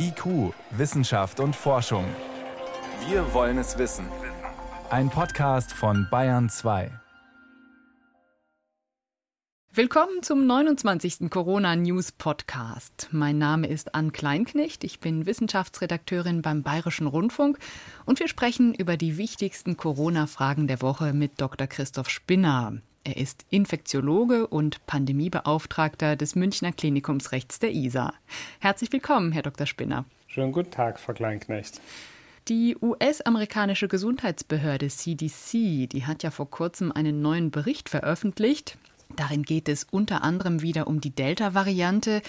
IQ, Wissenschaft und Forschung. Wir wollen es wissen. Ein Podcast von Bayern 2. Willkommen zum 29. Corona News Podcast. Mein Name ist Ann Kleinknecht, ich bin Wissenschaftsredakteurin beim Bayerischen Rundfunk und wir sprechen über die wichtigsten Corona-Fragen der Woche mit Dr. Christoph Spinner. Er ist Infektiologe und Pandemiebeauftragter des Münchner Klinikums rechts der ISA. Herzlich willkommen, Herr Dr. Spinner. Schönen guten Tag, Frau Kleinknecht. Die US-amerikanische Gesundheitsbehörde CDC, die hat ja vor kurzem einen neuen Bericht veröffentlicht. Darin geht es unter anderem wieder um die Delta-Variante.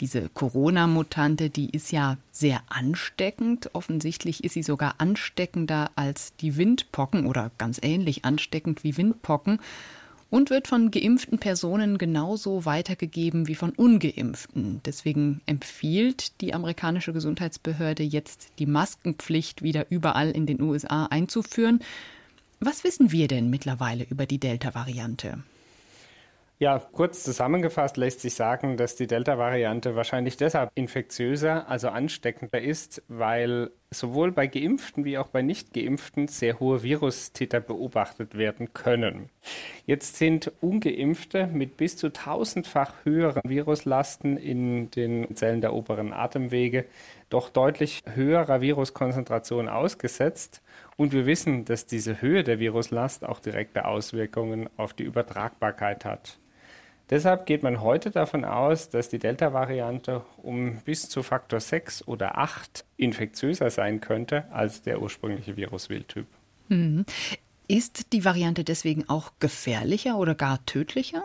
Diese Corona-Mutante, die ist ja sehr ansteckend. Offensichtlich ist sie sogar ansteckender als die Windpocken oder ganz ähnlich ansteckend wie Windpocken und wird von geimpften Personen genauso weitergegeben wie von ungeimpften. Deswegen empfiehlt die amerikanische Gesundheitsbehörde jetzt die Maskenpflicht wieder überall in den USA einzuführen. Was wissen wir denn mittlerweile über die Delta-Variante? Ja, kurz zusammengefasst lässt sich sagen, dass die Delta-Variante wahrscheinlich deshalb infektiöser, also ansteckender ist, weil sowohl bei Geimpften wie auch bei Nicht-Geimpften sehr hohe Virustiter beobachtet werden können. Jetzt sind Ungeimpfte mit bis zu tausendfach höheren Viruslasten in den Zellen der oberen Atemwege doch deutlich höherer Viruskonzentration ausgesetzt. Und wir wissen, dass diese Höhe der Viruslast auch direkte Auswirkungen auf die Übertragbarkeit hat. Deshalb geht man heute davon aus, dass die Delta-Variante um bis zu Faktor 6 oder 8 infektiöser sein könnte als der ursprüngliche Viruswildtyp. Mhm. Ist die Variante deswegen auch gefährlicher oder gar tödlicher?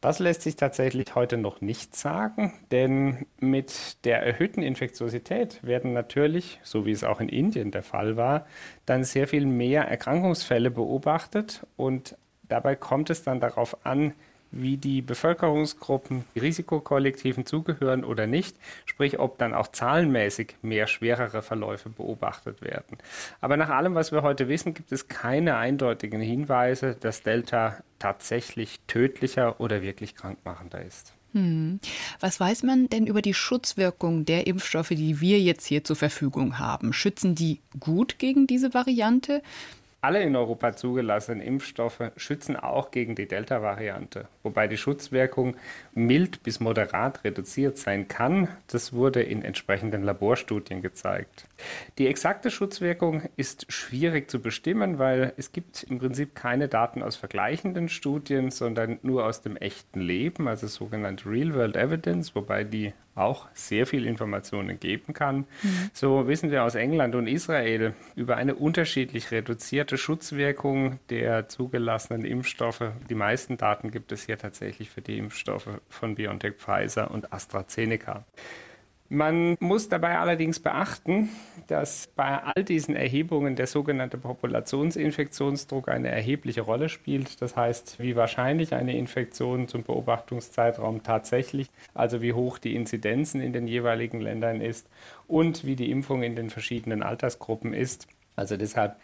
Das lässt sich tatsächlich heute noch nicht sagen, denn mit der erhöhten Infektiosität werden natürlich, so wie es auch in Indien der Fall war, dann sehr viel mehr Erkrankungsfälle beobachtet und dabei kommt es dann darauf an, wie die Bevölkerungsgruppen Risikokollektiven zugehören oder nicht, sprich ob dann auch zahlenmäßig mehr schwerere Verläufe beobachtet werden. Aber nach allem, was wir heute wissen, gibt es keine eindeutigen Hinweise, dass Delta tatsächlich tödlicher oder wirklich krankmachender ist. Hm. Was weiß man denn über die Schutzwirkung der Impfstoffe, die wir jetzt hier zur Verfügung haben? Schützen die gut gegen diese Variante? Alle in Europa zugelassenen Impfstoffe schützen auch gegen die Delta-Variante, wobei die Schutzwirkung mild bis moderat reduziert sein kann. Das wurde in entsprechenden Laborstudien gezeigt. Die exakte Schutzwirkung ist schwierig zu bestimmen, weil es gibt im Prinzip keine Daten aus vergleichenden Studien, sondern nur aus dem echten Leben, also sogenannte Real-World Evidence, wobei die auch sehr viel Informationen geben kann. Mhm. So wissen wir aus England und Israel über eine unterschiedlich reduzierte Schutzwirkung der zugelassenen Impfstoffe. Die meisten Daten gibt es hier tatsächlich für die Impfstoffe von BioNTech, Pfizer und AstraZeneca. Man muss dabei allerdings beachten, dass bei all diesen Erhebungen der sogenannte Populationsinfektionsdruck eine erhebliche Rolle spielt. Das heißt, wie wahrscheinlich eine Infektion zum Beobachtungszeitraum tatsächlich, also wie hoch die Inzidenzen in den jeweiligen Ländern ist und wie die Impfung in den verschiedenen Altersgruppen ist. Also deshalb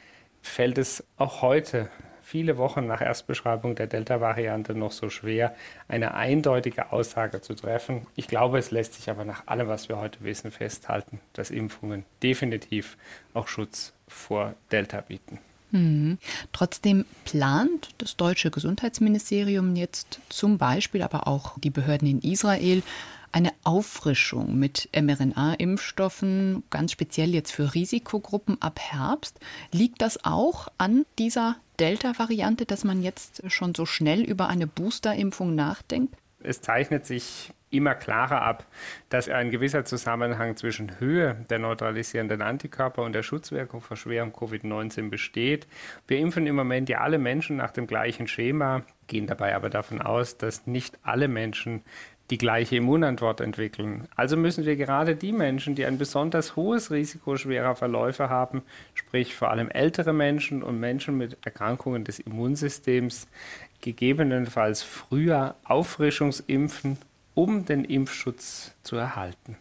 fällt es auch heute viele Wochen nach Erstbeschreibung der Delta-Variante noch so schwer, eine eindeutige Aussage zu treffen. Ich glaube, es lässt sich aber nach allem, was wir heute wissen, festhalten, dass Impfungen definitiv auch Schutz vor Delta bieten. Mhm. Trotzdem plant das deutsche Gesundheitsministerium jetzt zum Beispiel, aber auch die Behörden in Israel, eine Auffrischung mit mRNA-Impfstoffen, ganz speziell jetzt für Risikogruppen ab Herbst. Liegt das auch an dieser Delta-Variante, dass man jetzt schon so schnell über eine Boosterimpfung nachdenkt? Es zeichnet sich immer klarer ab, dass ein gewisser Zusammenhang zwischen Höhe der neutralisierenden Antikörper und der Schutzwirkung vor schwerem Covid-19 besteht. Wir impfen im Moment ja alle Menschen nach dem gleichen Schema, gehen dabei aber davon aus, dass nicht alle Menschen die gleiche Immunantwort entwickeln. Also müssen wir gerade die Menschen, die ein besonders hohes Risiko schwerer Verläufe haben, sprich vor allem ältere Menschen und Menschen mit Erkrankungen des Immunsystems, gegebenenfalls früher Auffrischungsimpfen, um den Impfschutz zu erhalten.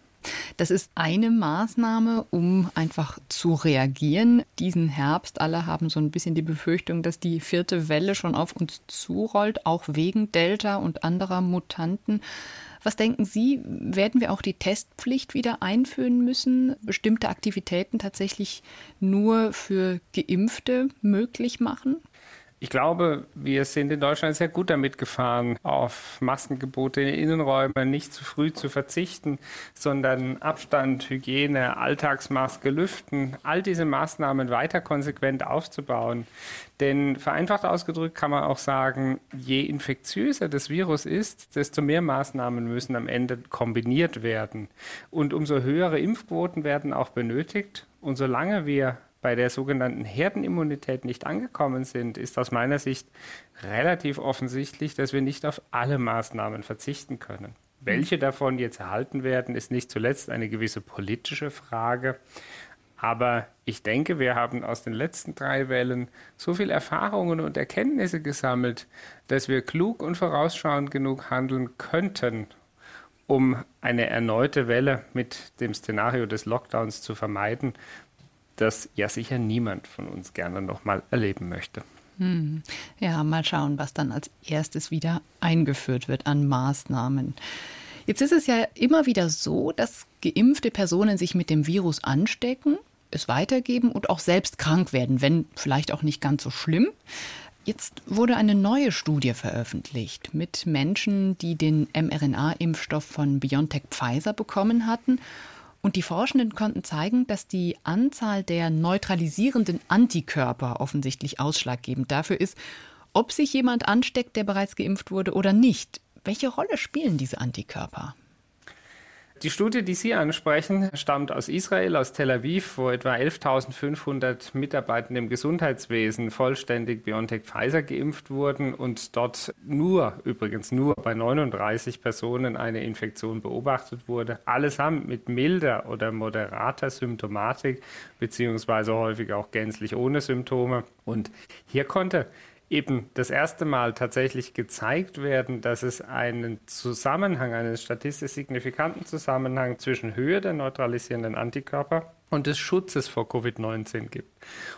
Das ist eine Maßnahme, um einfach zu reagieren. Diesen Herbst, alle haben so ein bisschen die Befürchtung, dass die vierte Welle schon auf uns zurollt, auch wegen Delta und anderer Mutanten. Was denken Sie, werden wir auch die Testpflicht wieder einführen müssen, bestimmte Aktivitäten tatsächlich nur für Geimpfte möglich machen? Ich glaube, wir sind in Deutschland sehr gut damit gefahren, auf Maskengebote in den Innenräumen nicht zu früh zu verzichten, sondern Abstand, Hygiene, Alltagsmaske, Lüften, all diese Maßnahmen weiter konsequent aufzubauen. Denn vereinfacht ausgedrückt kann man auch sagen, je infektiöser das Virus ist, desto mehr Maßnahmen müssen am Ende kombiniert werden. Und umso höhere Impfquoten werden auch benötigt. Und solange wir bei der sogenannten Herdenimmunität nicht angekommen sind, ist aus meiner Sicht relativ offensichtlich, dass wir nicht auf alle Maßnahmen verzichten können. Welche davon jetzt erhalten werden, ist nicht zuletzt eine gewisse politische Frage. Aber ich denke, wir haben aus den letzten drei Wellen so viel Erfahrungen und Erkenntnisse gesammelt, dass wir klug und vorausschauend genug handeln könnten, um eine erneute Welle mit dem Szenario des Lockdowns zu vermeiden das ja sicher niemand von uns gerne nochmal erleben möchte. Hm. Ja, mal schauen, was dann als erstes wieder eingeführt wird an Maßnahmen. Jetzt ist es ja immer wieder so, dass geimpfte Personen sich mit dem Virus anstecken, es weitergeben und auch selbst krank werden, wenn vielleicht auch nicht ganz so schlimm. Jetzt wurde eine neue Studie veröffentlicht mit Menschen, die den mRNA-Impfstoff von BioNTech Pfizer bekommen hatten und die Forschenden konnten zeigen, dass die Anzahl der neutralisierenden Antikörper offensichtlich ausschlaggebend dafür ist, ob sich jemand ansteckt, der bereits geimpft wurde oder nicht. Welche Rolle spielen diese Antikörper? Die Studie, die Sie ansprechen, stammt aus Israel, aus Tel Aviv, wo etwa 11.500 Mitarbeitende im Gesundheitswesen vollständig BioNTech Pfizer geimpft wurden und dort nur, übrigens nur bei 39 Personen eine Infektion beobachtet wurde. Allesamt mit milder oder moderater Symptomatik, beziehungsweise häufig auch gänzlich ohne Symptome. Und hier konnte eben das erste Mal tatsächlich gezeigt werden, dass es einen Zusammenhang, einen statistisch signifikanten Zusammenhang zwischen Höhe der neutralisierenden Antikörper und des Schutzes vor Covid-19 gibt.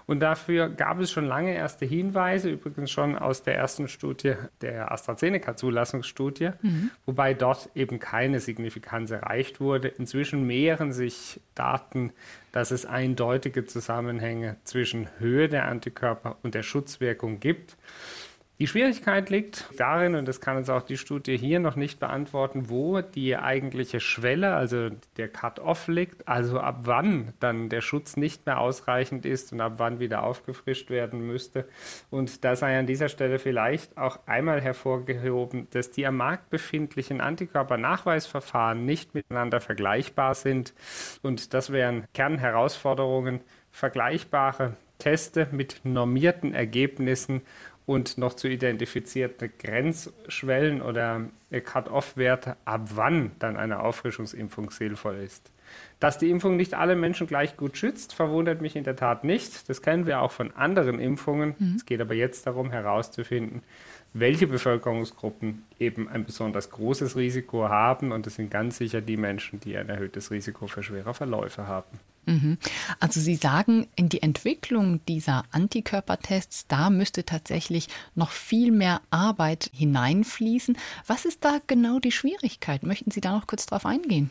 Und dafür gab es schon lange erste Hinweise, übrigens schon aus der ersten Studie der AstraZeneca-Zulassungsstudie, mhm. wobei dort eben keine Signifikanz erreicht wurde. Inzwischen mehren sich Daten, dass es eindeutige Zusammenhänge zwischen Höhe der Antikörper und der Schutzwirkung gibt. Die Schwierigkeit liegt darin, und das kann uns auch die Studie hier noch nicht beantworten, wo die eigentliche Schwelle, also der Cut-off liegt, also ab wann dann der Schutz nicht mehr ausreichend ist und ab wann wieder aufgefrischt werden müsste. Und da sei an dieser Stelle vielleicht auch einmal hervorgehoben, dass die am Markt befindlichen Antikörpernachweisverfahren nicht miteinander vergleichbar sind. Und das wären Kernherausforderungen, vergleichbare Teste mit normierten Ergebnissen und noch zu identifizierte Grenzschwellen oder Cut-off-Werte, ab wann dann eine Auffrischungsimpfung sinnvoll ist. Dass die Impfung nicht alle Menschen gleich gut schützt, verwundert mich in der Tat nicht. Das kennen wir auch von anderen Impfungen. Mhm. Es geht aber jetzt darum herauszufinden, welche Bevölkerungsgruppen eben ein besonders großes Risiko haben. Und das sind ganz sicher die Menschen, die ein erhöhtes Risiko für schwere Verläufe haben. Mhm. Also Sie sagen, in die Entwicklung dieser Antikörpertests, da müsste tatsächlich noch viel mehr Arbeit hineinfließen. Was ist da genau die Schwierigkeit? Möchten Sie da noch kurz drauf eingehen?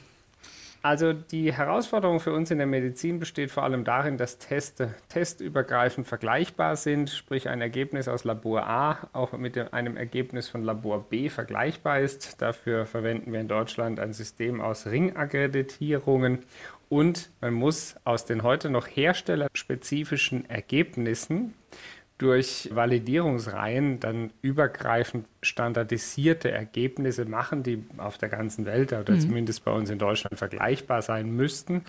Also die Herausforderung für uns in der Medizin besteht vor allem darin, dass Teste testübergreifend vergleichbar sind, sprich ein Ergebnis aus Labor A auch mit einem Ergebnis von Labor B vergleichbar ist. Dafür verwenden wir in Deutschland ein System aus Ringakkreditierungen und man muss aus den heute noch herstellerspezifischen Ergebnissen durch Validierungsreihen dann übergreifend standardisierte Ergebnisse machen, die auf der ganzen Welt oder mhm. zumindest bei uns in Deutschland vergleichbar sein müssten.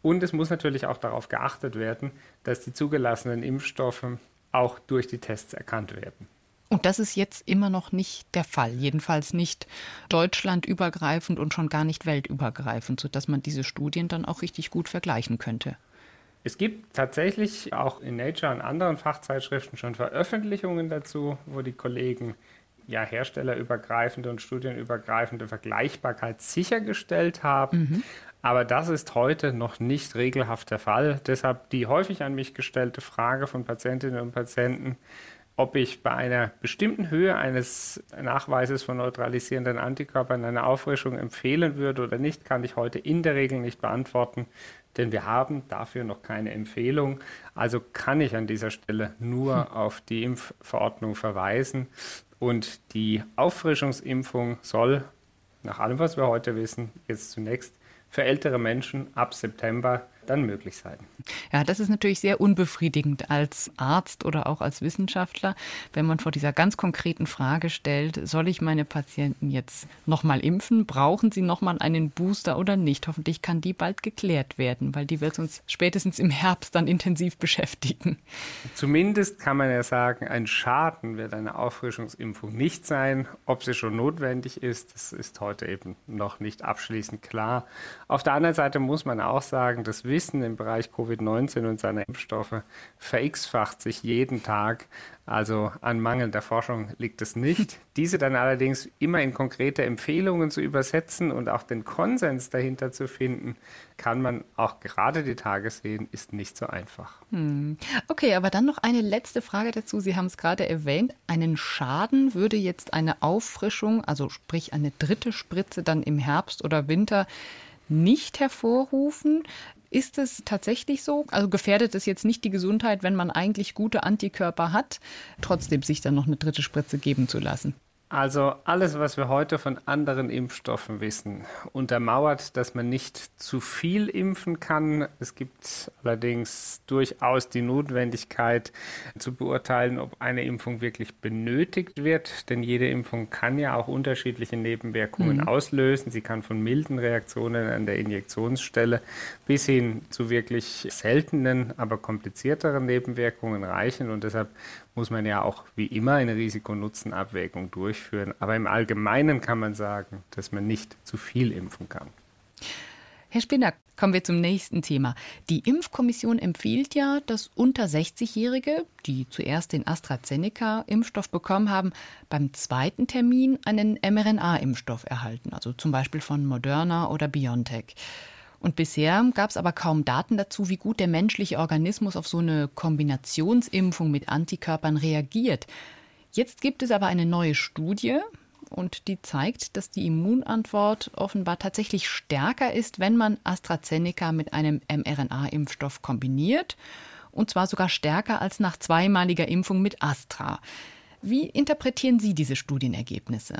Und es muss natürlich auch darauf geachtet werden, dass die zugelassenen Impfstoffe auch durch die Tests erkannt werden. Und das ist jetzt immer noch nicht der Fall, jedenfalls nicht deutschlandübergreifend und schon gar nicht weltübergreifend, sodass man diese Studien dann auch richtig gut vergleichen könnte. Es gibt tatsächlich auch in Nature und anderen Fachzeitschriften schon Veröffentlichungen dazu, wo die Kollegen ja herstellerübergreifende und studienübergreifende Vergleichbarkeit sichergestellt haben. Mhm. Aber das ist heute noch nicht regelhaft der Fall. Deshalb die häufig an mich gestellte Frage von Patientinnen und Patienten, ob ich bei einer bestimmten Höhe eines Nachweises von neutralisierenden Antikörpern eine Auffrischung empfehlen würde oder nicht, kann ich heute in der Regel nicht beantworten, denn wir haben dafür noch keine Empfehlung. Also kann ich an dieser Stelle nur hm. auf die Impfverordnung verweisen. Und die Auffrischungsimpfung soll, nach allem, was wir heute wissen, jetzt zunächst für ältere Menschen ab September dann möglich sein. Ja, das ist natürlich sehr unbefriedigend als Arzt oder auch als Wissenschaftler, wenn man vor dieser ganz konkreten Frage stellt, soll ich meine Patienten jetzt nochmal impfen? Brauchen sie nochmal einen Booster oder nicht? Hoffentlich kann die bald geklärt werden, weil die wird uns spätestens im Herbst dann intensiv beschäftigen. Zumindest kann man ja sagen, ein Schaden wird eine Auffrischungsimpfung nicht sein. Ob sie schon notwendig ist, das ist heute eben noch nicht abschließend klar. Auf der anderen Seite muss man auch sagen, dass Wissen im Bereich Covid-19 und seiner Impfstoffe verX-facht sich jeden Tag. Also an mangelnder Forschung liegt es nicht. Diese dann allerdings immer in konkrete Empfehlungen zu übersetzen und auch den Konsens dahinter zu finden, kann man auch gerade die Tage sehen, ist nicht so einfach. Hm. Okay, aber dann noch eine letzte Frage dazu. Sie haben es gerade erwähnt. Einen Schaden würde jetzt eine Auffrischung, also sprich eine dritte Spritze dann im Herbst oder Winter, nicht hervorrufen. Ist es tatsächlich so? Also gefährdet es jetzt nicht die Gesundheit, wenn man eigentlich gute Antikörper hat, trotzdem sich dann noch eine dritte Spritze geben zu lassen? Also alles, was wir heute von anderen Impfstoffen wissen, untermauert, dass man nicht zu viel impfen kann. Es gibt allerdings durchaus die Notwendigkeit zu beurteilen, ob eine Impfung wirklich benötigt wird. Denn jede Impfung kann ja auch unterschiedliche Nebenwirkungen mhm. auslösen. Sie kann von milden Reaktionen an der Injektionsstelle bis hin zu wirklich seltenen, aber komplizierteren Nebenwirkungen reichen. Und deshalb muss man ja auch wie immer eine Risiko-Nutzen-Abwägung durchführen. Aber im Allgemeinen kann man sagen, dass man nicht zu viel impfen kann. Herr Spinner, kommen wir zum nächsten Thema. Die Impfkommission empfiehlt ja, dass unter 60-Jährige, die zuerst den AstraZeneca-Impfstoff bekommen haben, beim zweiten Termin einen mRNA-Impfstoff erhalten, also zum Beispiel von Moderna oder BioNTech. Und bisher gab es aber kaum Daten dazu, wie gut der menschliche Organismus auf so eine Kombinationsimpfung mit Antikörpern reagiert. Jetzt gibt es aber eine neue Studie und die zeigt, dass die Immunantwort offenbar tatsächlich stärker ist, wenn man AstraZeneca mit einem mRNA-Impfstoff kombiniert. Und zwar sogar stärker als nach zweimaliger Impfung mit Astra. Wie interpretieren Sie diese Studienergebnisse?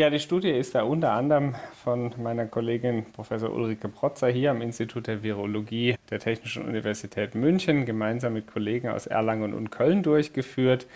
Ja, die Studie ist da unter anderem von meiner Kollegin Professor Ulrike Protzer hier am Institut der Virologie der Technischen Universität München gemeinsam mit Kollegen aus Erlangen und Köln durchgeführt.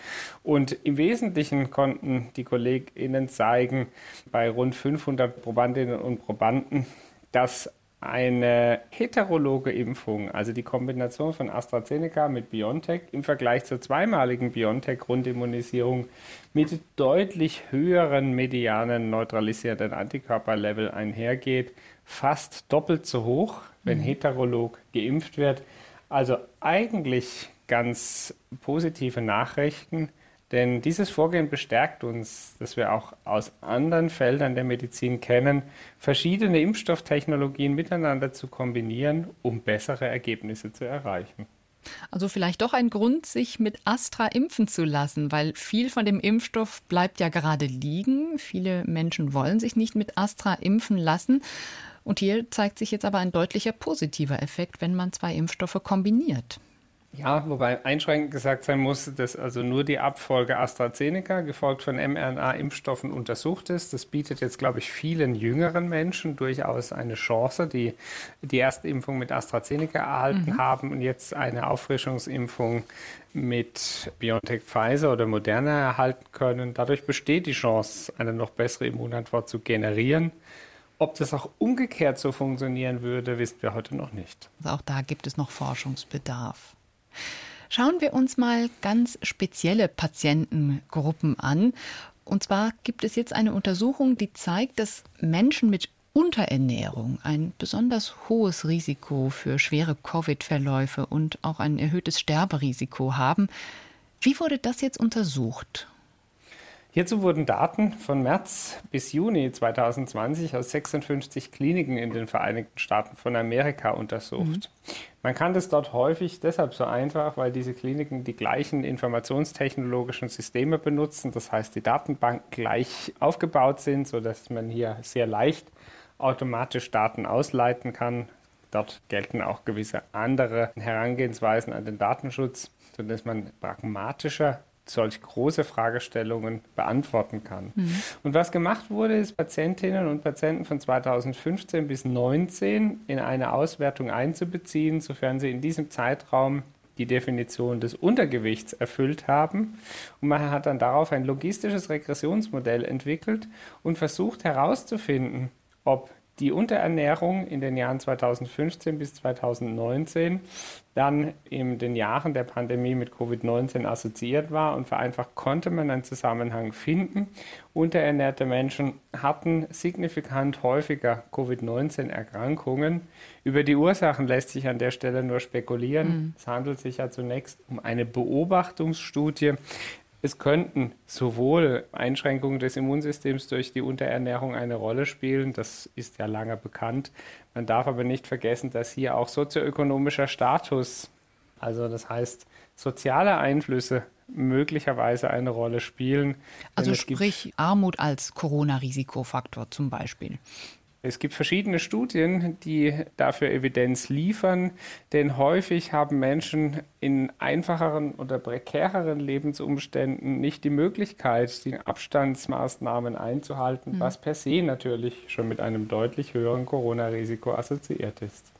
Und im Wesentlichen konnten die KollegInnen zeigen, bei rund 500 Probandinnen und Probanden, dass eine heterologe Impfung, also die Kombination von AstraZeneca mit BioNTech im Vergleich zur zweimaligen BioNTech-Grundimmunisierung mit deutlich höheren medianen neutralisierenden Antikörperlevel einhergeht, fast doppelt so hoch, wenn mhm. heterolog geimpft wird. Also eigentlich ganz positive Nachrichten. Denn dieses Vorgehen bestärkt uns, dass wir auch aus anderen Feldern der Medizin kennen, verschiedene Impfstofftechnologien miteinander zu kombinieren, um bessere Ergebnisse zu erreichen. Also vielleicht doch ein Grund, sich mit Astra impfen zu lassen, weil viel von dem Impfstoff bleibt ja gerade liegen. Viele Menschen wollen sich nicht mit Astra impfen lassen. Und hier zeigt sich jetzt aber ein deutlicher positiver Effekt, wenn man zwei Impfstoffe kombiniert. Ja, wobei einschränkend gesagt sein muss, dass also nur die Abfolge AstraZeneca, gefolgt von mRNA-Impfstoffen, untersucht ist. Das bietet jetzt, glaube ich, vielen jüngeren Menschen durchaus eine Chance, die die erste Impfung mit AstraZeneca erhalten mhm. haben und jetzt eine Auffrischungsimpfung mit BioNTech Pfizer oder Moderna erhalten können. Dadurch besteht die Chance, eine noch bessere Immunantwort zu generieren. Ob das auch umgekehrt so funktionieren würde, wissen wir heute noch nicht. Also auch da gibt es noch Forschungsbedarf. Schauen wir uns mal ganz spezielle Patientengruppen an. Und zwar gibt es jetzt eine Untersuchung, die zeigt, dass Menschen mit Unterernährung ein besonders hohes Risiko für schwere Covid-Verläufe und auch ein erhöhtes Sterberisiko haben. Wie wurde das jetzt untersucht? Hierzu wurden Daten von März bis Juni 2020 aus 56 Kliniken in den Vereinigten Staaten von Amerika untersucht. Mhm. Man kann das dort häufig deshalb so einfach, weil diese Kliniken die gleichen informationstechnologischen Systeme benutzen. Das heißt, die Datenbanken gleich aufgebaut sind, sodass man hier sehr leicht automatisch Daten ausleiten kann. Dort gelten auch gewisse andere Herangehensweisen an den Datenschutz, sodass man pragmatischer solch große Fragestellungen beantworten kann. Mhm. Und was gemacht wurde, ist Patientinnen und Patienten von 2015 bis 2019 in eine Auswertung einzubeziehen, sofern sie in diesem Zeitraum die Definition des Untergewichts erfüllt haben. Und man hat dann darauf ein logistisches Regressionsmodell entwickelt und versucht herauszufinden, ob die Unterernährung in den Jahren 2015 bis 2019 dann in den Jahren der Pandemie mit Covid-19 assoziiert war und vereinfacht konnte man einen Zusammenhang finden. Unterernährte Menschen hatten signifikant häufiger Covid-19-Erkrankungen. Über die Ursachen lässt sich an der Stelle nur spekulieren. Mhm. Es handelt sich ja zunächst um eine Beobachtungsstudie, es könnten sowohl Einschränkungen des Immunsystems durch die Unterernährung eine Rolle spielen, das ist ja lange bekannt. Man darf aber nicht vergessen, dass hier auch sozioökonomischer Status, also das heißt soziale Einflüsse möglicherweise eine Rolle spielen. Also sprich Armut als Corona-Risikofaktor zum Beispiel. Es gibt verschiedene Studien, die dafür Evidenz liefern, denn häufig haben Menschen in einfacheren oder prekäreren Lebensumständen nicht die Möglichkeit, die Abstandsmaßnahmen einzuhalten, mhm. was per se natürlich schon mit einem deutlich höheren Corona-Risiko assoziiert ist.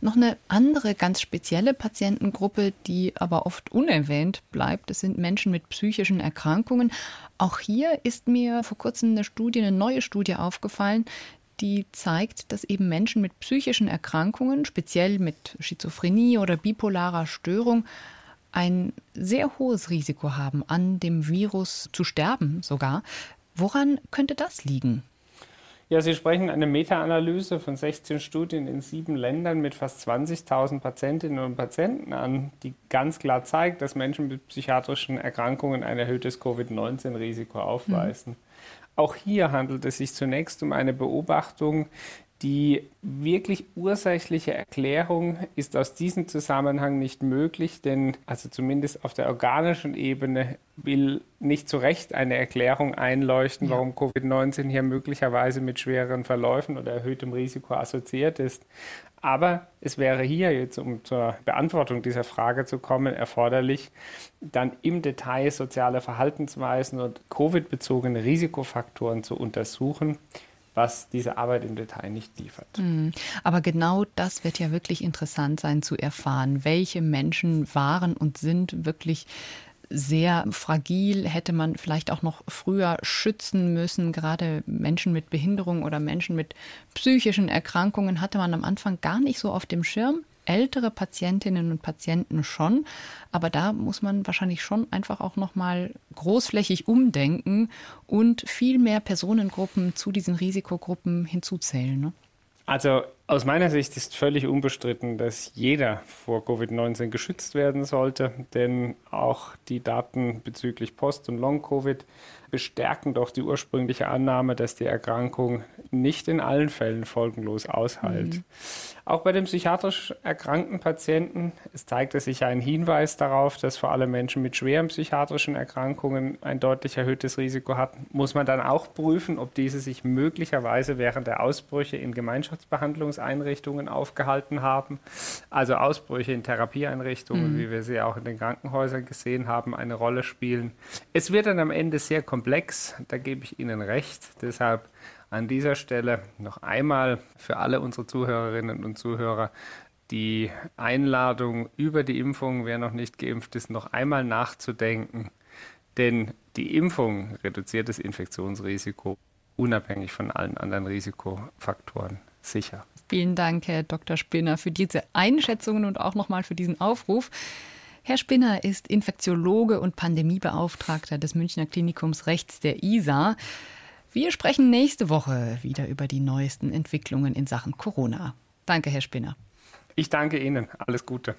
Noch eine andere ganz spezielle Patientengruppe, die aber oft unerwähnt bleibt, das sind Menschen mit psychischen Erkrankungen. Auch hier ist mir vor kurzem eine Studie, eine neue Studie aufgefallen, die zeigt, dass eben Menschen mit psychischen Erkrankungen, speziell mit Schizophrenie oder bipolarer Störung, ein sehr hohes Risiko haben, an dem Virus zu sterben sogar. Woran könnte das liegen? Ja, Sie sprechen eine Meta-Analyse von 16 Studien in sieben Ländern mit fast 20.000 Patientinnen und Patienten an, die ganz klar zeigt, dass Menschen mit psychiatrischen Erkrankungen ein erhöhtes Covid-19-Risiko aufweisen. Mhm. Auch hier handelt es sich zunächst um eine Beobachtung, die wirklich ursächliche Erklärung ist aus diesem Zusammenhang nicht möglich, denn also zumindest auf der organischen Ebene will nicht zu Recht eine Erklärung einleuchten, ja. warum Covid-19 hier möglicherweise mit schwereren Verläufen oder erhöhtem Risiko assoziiert ist. Aber es wäre hier jetzt, um zur Beantwortung dieser Frage zu kommen, erforderlich, dann im Detail soziale Verhaltensweisen und Covid-bezogene Risikofaktoren zu untersuchen was diese Arbeit im Detail nicht liefert. Hm. Aber genau das wird ja wirklich interessant sein zu erfahren. Welche Menschen waren und sind wirklich sehr fragil, hätte man vielleicht auch noch früher schützen müssen. Gerade Menschen mit Behinderung oder Menschen mit psychischen Erkrankungen hatte man am Anfang gar nicht so auf dem Schirm ältere Patientinnen und Patienten schon, aber da muss man wahrscheinlich schon einfach auch noch mal großflächig umdenken und viel mehr Personengruppen zu diesen Risikogruppen hinzuzählen. Ne? Also aus meiner Sicht ist völlig unbestritten, dass jeder vor Covid-19 geschützt werden sollte, denn auch die Daten bezüglich Post- und Long-Covid bestärken doch die ursprüngliche Annahme, dass die Erkrankung nicht in allen Fällen folgenlos aushält. Mhm. Auch bei den psychiatrisch erkrankten Patienten es zeigte sich ein Hinweis darauf, dass vor allem Menschen mit schweren psychiatrischen Erkrankungen ein deutlich erhöhtes Risiko hatten. Muss man dann auch prüfen, ob diese sich möglicherweise während der Ausbrüche in Gemeinschaftsbehandlungseinrichtungen aufgehalten haben. Also Ausbrüche in Therapieeinrichtungen, mhm. wie wir sie auch in den Krankenhäusern gesehen haben, eine Rolle spielen. Es wird dann am Ende sehr komplex, da gebe ich Ihnen recht. Deshalb an dieser Stelle noch einmal für alle unsere Zuhörerinnen und Zuhörer die Einladung über die Impfung, wer noch nicht geimpft ist, noch einmal nachzudenken. Denn die Impfung reduziert das Infektionsrisiko unabhängig von allen anderen Risikofaktoren sicher. Vielen Dank, Herr Dr. Spinner, für diese Einschätzungen und auch nochmal für diesen Aufruf. Herr Spinner ist Infektiologe und Pandemiebeauftragter des Münchner Klinikums Rechts der ISA. Wir sprechen nächste Woche wieder über die neuesten Entwicklungen in Sachen Corona. Danke, Herr Spinner. Ich danke Ihnen. Alles Gute.